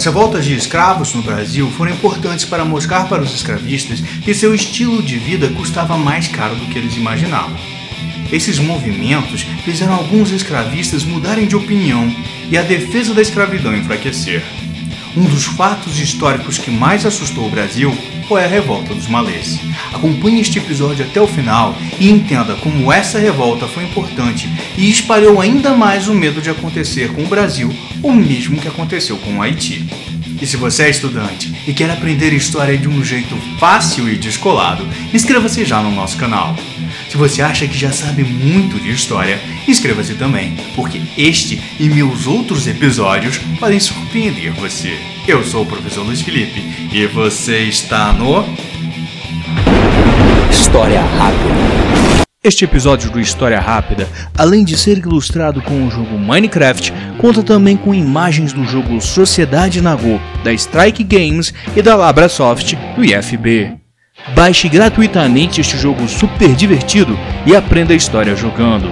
As revoltas de escravos no Brasil foram importantes para mostrar para os escravistas que seu estilo de vida custava mais caro do que eles imaginavam. Esses movimentos fizeram alguns escravistas mudarem de opinião e a defesa da escravidão enfraquecer. Um dos fatos históricos que mais assustou o Brasil foi a revolta dos malês. Acompanhe este episódio até o final e entenda como essa revolta foi importante e espalhou ainda mais o medo de acontecer com o Brasil o mesmo que aconteceu com o Haiti. E se você é estudante e quer aprender história de um jeito fácil e descolado, inscreva-se já no nosso canal. Se você acha que já sabe muito de história, inscreva-se também, porque este e meus outros episódios podem surpreender você. Eu sou o professor Luiz Felipe e você está no História Rápida. Este episódio do História Rápida, além de ser ilustrado com o jogo Minecraft, conta também com imagens do jogo Sociedade Nagô, da Strike Games e da Labrasoft, do IFB. Baixe gratuitamente este jogo super divertido e aprenda a história jogando.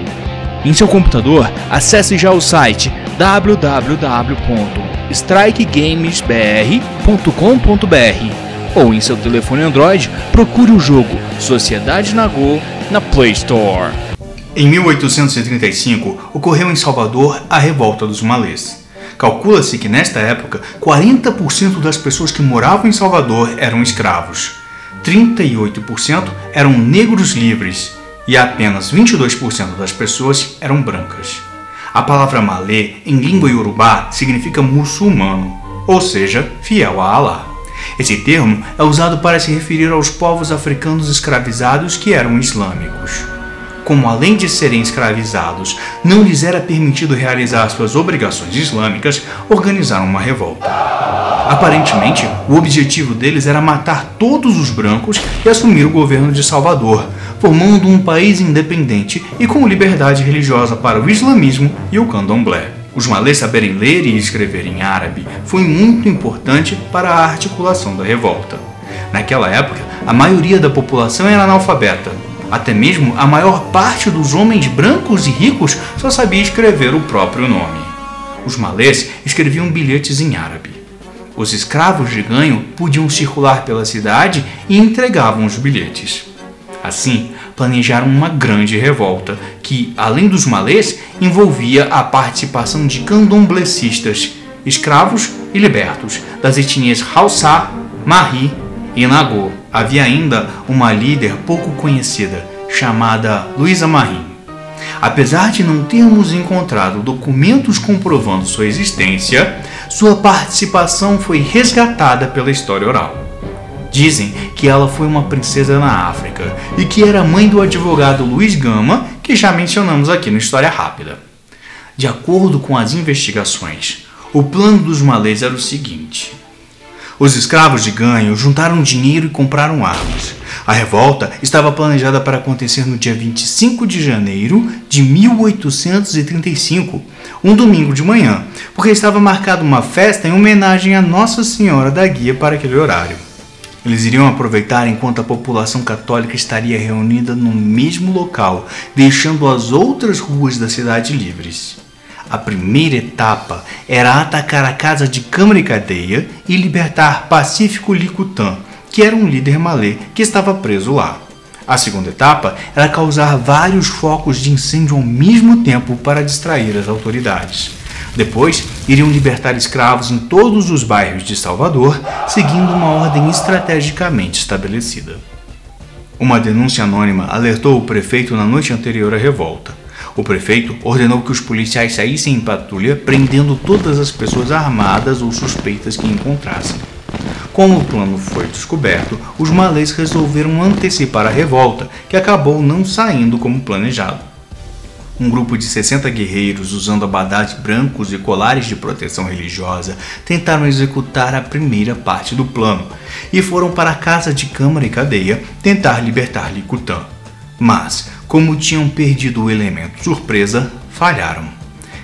Em seu computador, acesse já o site www.strikegamesbr.com.br ou em seu telefone Android, procure o jogo Sociedade Nagô na Play Store. Em 1835, ocorreu em Salvador a Revolta dos Malês. Calcula-se que nesta época, 40% das pessoas que moravam em Salvador eram escravos. 38% eram negros livres e apenas 22% das pessoas eram brancas. A palavra malê em língua iorubá significa muçulmano, ou seja, fiel a Alá. Esse termo é usado para se referir aos povos africanos escravizados que eram islâmicos. Como além de serem escravizados, não lhes era permitido realizar suas obrigações islâmicas, organizaram uma revolta. Aparentemente, o objetivo deles era matar todos os brancos e assumir o governo de Salvador, formando um país independente e com liberdade religiosa para o islamismo e o candomblé. Os malês saberem ler e escrever em árabe foi muito importante para a articulação da revolta. Naquela época, a maioria da população era analfabeta. Até mesmo a maior parte dos homens brancos e ricos só sabia escrever o próprio nome. Os malês escreviam bilhetes em árabe. Os escravos de ganho podiam circular pela cidade e entregavam os bilhetes. Assim, planejaram uma grande revolta que, além dos malês, envolvia a participação de candomblecistas, escravos e libertos, das etnias Hausa, Mahi e Nagô. Havia ainda uma líder pouco conhecida, chamada Luísa Marim. Apesar de não termos encontrado documentos comprovando sua existência, sua participação foi resgatada pela história oral. Dizem que ela foi uma princesa na África e que era mãe do advogado Luiz Gama, que já mencionamos aqui no História Rápida. De acordo com as investigações, o plano dos malês era o seguinte: os escravos de ganho juntaram dinheiro e compraram armas. A revolta estava planejada para acontecer no dia 25 de janeiro de 1835, um domingo de manhã, porque estava marcada uma festa em homenagem a Nossa Senhora da Guia para aquele horário. Eles iriam aproveitar enquanto a população católica estaria reunida no mesmo local, deixando as outras ruas da cidade livres. A primeira etapa era atacar a casa de Câmara e Cadeia e libertar Pacífico Licutã, que era um líder malê que estava preso lá. A segunda etapa era causar vários focos de incêndio ao mesmo tempo para distrair as autoridades. Depois, iriam libertar escravos em todos os bairros de Salvador, seguindo uma ordem estrategicamente estabelecida. Uma denúncia anônima alertou o prefeito na noite anterior à revolta. O prefeito ordenou que os policiais saíssem em patrulha, prendendo todas as pessoas armadas ou suspeitas que encontrassem. Como o plano foi descoberto, os malês resolveram antecipar a revolta, que acabou não saindo como planejado. Um grupo de 60 guerreiros usando abadás brancos e colares de proteção religiosa tentaram executar a primeira parte do plano e foram para a casa de câmara e cadeia tentar libertar Licutã. Mas, como tinham perdido o elemento surpresa, falharam.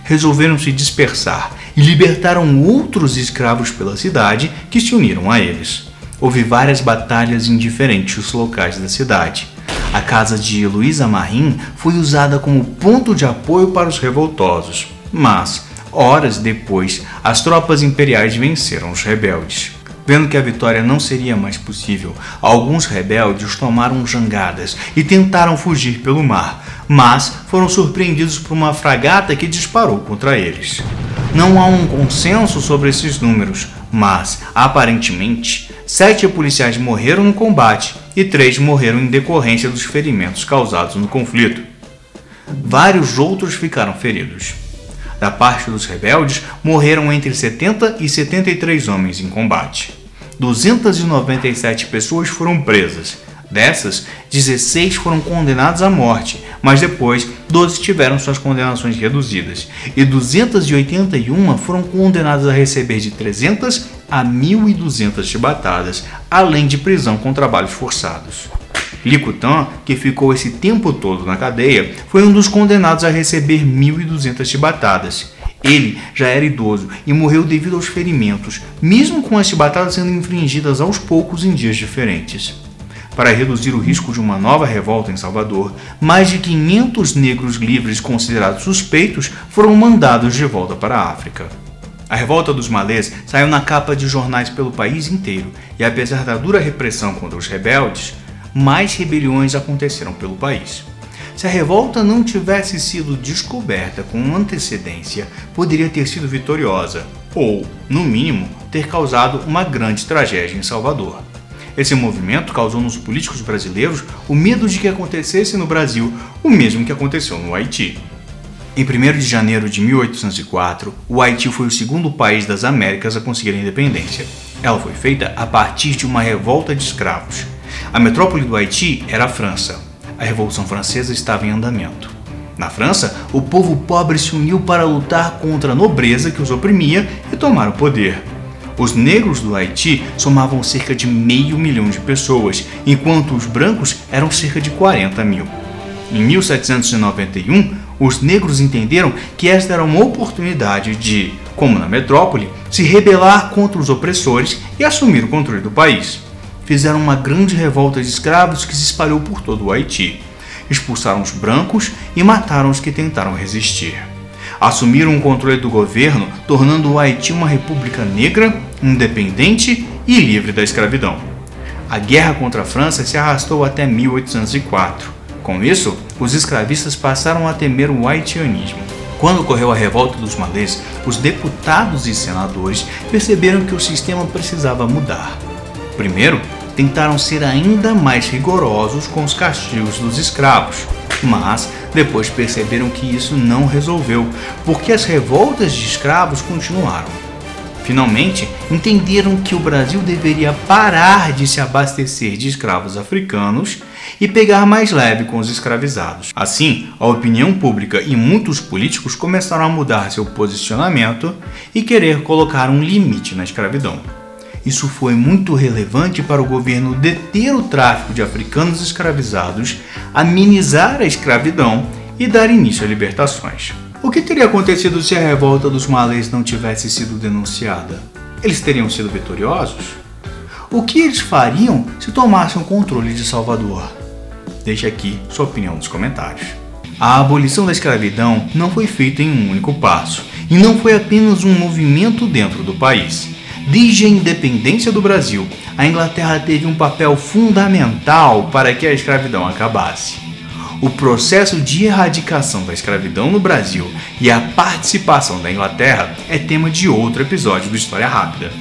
Resolveram se dispersar e libertaram outros escravos pela cidade que se uniram a eles. Houve várias batalhas em diferentes locais da cidade. A casa de Luísa Marim foi usada como ponto de apoio para os revoltosos, mas, Horas depois, as tropas imperiais venceram os rebeldes. Vendo que a vitória não seria mais possível, alguns rebeldes tomaram jangadas e tentaram fugir pelo mar, mas foram surpreendidos por uma fragata que disparou contra eles. Não há um consenso sobre esses números, mas, aparentemente, sete policiais morreram no combate e três morreram em decorrência dos ferimentos causados no conflito. Vários outros ficaram feridos. Da parte dos rebeldes, morreram entre 70 e 73 homens em combate. 297 pessoas foram presas. Dessas, 16 foram condenadas à morte, mas depois 12 tiveram suas condenações reduzidas, e 281 foram condenadas a receber de 300 a 1.200 chibatadas, além de prisão com trabalhos forçados. Licutan, que ficou esse tempo todo na cadeia, foi um dos condenados a receber 1.200 chibatadas. Ele já era idoso e morreu devido aos ferimentos, mesmo com as chibatadas sendo infringidas aos poucos em dias diferentes. Para reduzir o risco de uma nova revolta em Salvador, mais de 500 negros livres considerados suspeitos foram mandados de volta para a África. A revolta dos malês saiu na capa de jornais pelo país inteiro, e apesar da dura repressão contra os rebeldes, mais rebeliões aconteceram pelo país. Se a revolta não tivesse sido descoberta com antecedência, poderia ter sido vitoriosa, ou, no mínimo, ter causado uma grande tragédia em Salvador. Esse movimento causou nos políticos brasileiros o medo de que acontecesse no Brasil o mesmo que aconteceu no Haiti. Em 1 de janeiro de 1804, o Haiti foi o segundo país das Américas a conseguir a independência. Ela foi feita a partir de uma revolta de escravos. A metrópole do Haiti era a França. A Revolução Francesa estava em andamento. Na França, o povo pobre se uniu para lutar contra a nobreza que os oprimia e tomar o poder. Os negros do Haiti somavam cerca de meio milhão de pessoas, enquanto os brancos eram cerca de 40 mil. Em 1791, os negros entenderam que esta era uma oportunidade de, como na metrópole, se rebelar contra os opressores e assumir o controle do país fizeram uma grande revolta de escravos que se espalhou por todo o Haiti. Expulsaram os brancos e mataram os que tentaram resistir. Assumiram o controle do governo, tornando o Haiti uma república negra, independente e livre da escravidão. A guerra contra a França se arrastou até 1804. Com isso, os escravistas passaram a temer o haitianismo. Quando ocorreu a revolta dos malês, os deputados e senadores perceberam que o sistema precisava mudar. Primeiro, tentaram ser ainda mais rigorosos com os castigos dos escravos, mas depois perceberam que isso não resolveu, porque as revoltas de escravos continuaram. Finalmente, entenderam que o Brasil deveria parar de se abastecer de escravos africanos e pegar mais leve com os escravizados. Assim, a opinião pública e muitos políticos começaram a mudar seu posicionamento e querer colocar um limite na escravidão. Isso foi muito relevante para o governo deter o tráfico de africanos escravizados, amenizar a escravidão e dar início a libertações. O que teria acontecido se a revolta dos malês não tivesse sido denunciada? Eles teriam sido vitoriosos? O que eles fariam se tomassem o controle de Salvador? Deixe aqui sua opinião nos comentários. A abolição da escravidão não foi feita em um único passo, e não foi apenas um movimento dentro do país. Desde a independência do Brasil, a Inglaterra teve um papel fundamental para que a escravidão acabasse. O processo de erradicação da escravidão no Brasil e a participação da Inglaterra é tema de outro episódio do História Rápida.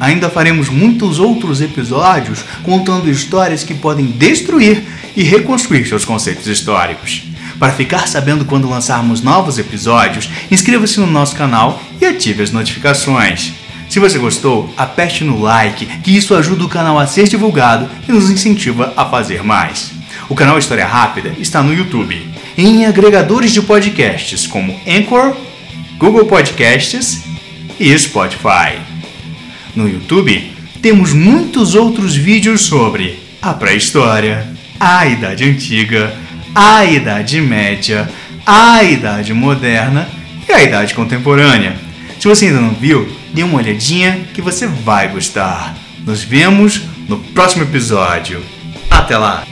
Ainda faremos muitos outros episódios contando histórias que podem destruir e reconstruir seus conceitos históricos. Para ficar sabendo quando lançarmos novos episódios, inscreva-se no nosso canal e ative as notificações. Se você gostou, aperte no like, que isso ajuda o canal a ser divulgado e nos incentiva a fazer mais. O canal História Rápida está no YouTube, em agregadores de podcasts como Anchor, Google Podcasts e Spotify. No YouTube, temos muitos outros vídeos sobre a pré-história, a Idade Antiga, a Idade Média, a Idade Moderna e a Idade Contemporânea. Se você ainda não viu, dê uma olhadinha que você vai gostar. Nos vemos no próximo episódio. Até lá!